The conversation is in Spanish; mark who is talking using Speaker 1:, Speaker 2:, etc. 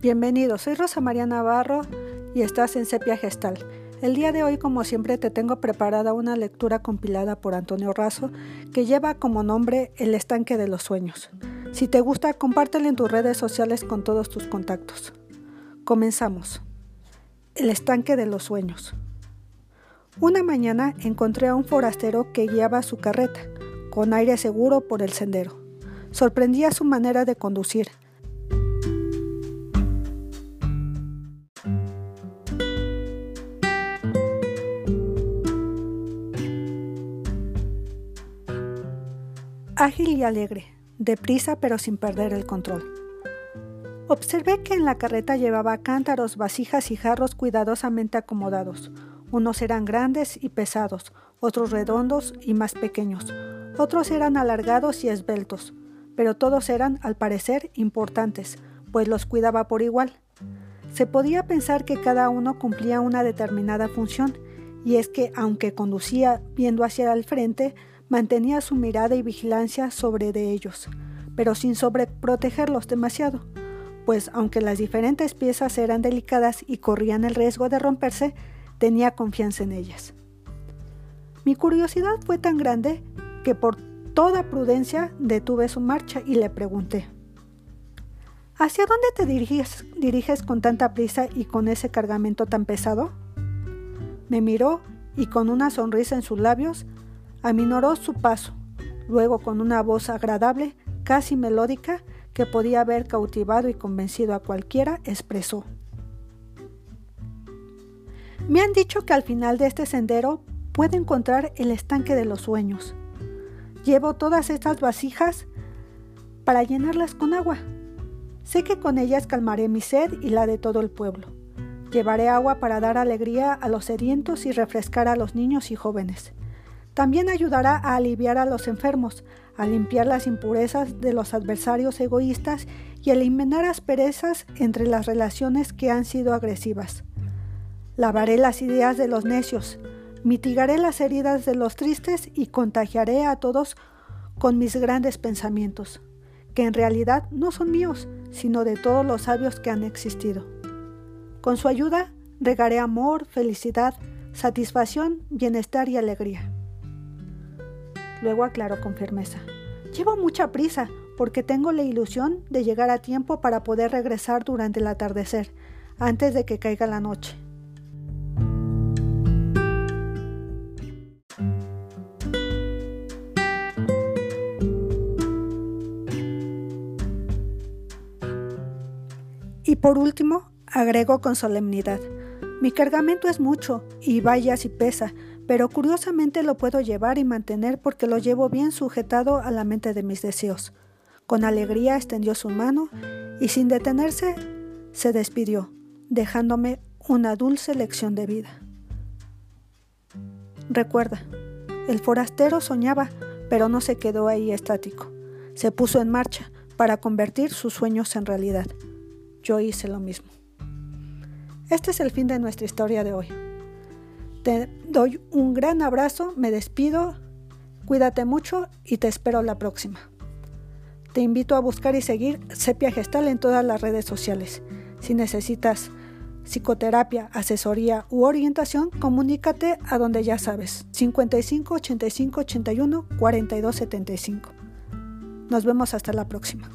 Speaker 1: Bienvenido, soy Rosa María Navarro y estás en Sepia Gestal. El día de hoy, como siempre, te tengo preparada una lectura compilada por Antonio Razo que lleva como nombre El estanque de los sueños. Si te gusta, compártelo en tus redes sociales con todos tus contactos. Comenzamos. El estanque de los sueños. Una mañana encontré a un forastero que guiaba su carreta, con aire seguro por el sendero. Sorprendía su manera de conducir ágil y alegre, deprisa pero sin perder el control. Observé que en la carreta llevaba cántaros, vasijas y jarros cuidadosamente acomodados. Unos eran grandes y pesados, otros redondos y más pequeños, otros eran alargados y esbeltos, pero todos eran, al parecer, importantes, pues los cuidaba por igual. Se podía pensar que cada uno cumplía una determinada función, y es que, aunque conducía viendo hacia el frente, mantenía su mirada y vigilancia sobre de ellos, pero sin sobreprotegerlos demasiado, pues aunque las diferentes piezas eran delicadas y corrían el riesgo de romperse, tenía confianza en ellas. Mi curiosidad fue tan grande que por toda prudencia detuve su marcha y le pregunté, ¿Hacia dónde te diriges, diriges con tanta prisa y con ese cargamento tan pesado? Me miró y con una sonrisa en sus labios Aminoró su paso. Luego, con una voz agradable, casi melódica, que podía haber cautivado y convencido a cualquiera, expresó. Me han dicho que al final de este sendero puedo encontrar el estanque de los sueños. Llevo todas estas vasijas para llenarlas con agua. Sé que con ellas calmaré mi sed y la de todo el pueblo. Llevaré agua para dar alegría a los sedientos y refrescar a los niños y jóvenes. También ayudará a aliviar a los enfermos, a limpiar las impurezas de los adversarios egoístas y eliminar asperezas entre las relaciones que han sido agresivas. Lavaré las ideas de los necios, mitigaré las heridas de los tristes y contagiaré a todos con mis grandes pensamientos, que en realidad no son míos, sino de todos los sabios que han existido. Con su ayuda regaré amor, felicidad, satisfacción, bienestar y alegría. Luego aclaró con firmeza. Llevo mucha prisa, porque tengo la ilusión de llegar a tiempo para poder regresar durante el atardecer, antes de que caiga la noche. Y por último, agregó con solemnidad, mi cargamento es mucho, y vaya si pesa, pero curiosamente lo puedo llevar y mantener porque lo llevo bien sujetado a la mente de mis deseos. Con alegría extendió su mano y sin detenerse se despidió, dejándome una dulce lección de vida. Recuerda, el forastero soñaba, pero no se quedó ahí estático. Se puso en marcha para convertir sus sueños en realidad. Yo hice lo mismo. Este es el fin de nuestra historia de hoy. Te doy un gran abrazo, me despido, cuídate mucho y te espero la próxima. Te invito a buscar y seguir Sepia Gestal en todas las redes sociales. Si necesitas psicoterapia, asesoría u orientación, comunícate a donde ya sabes, 55 85 81 42 75. Nos vemos hasta la próxima.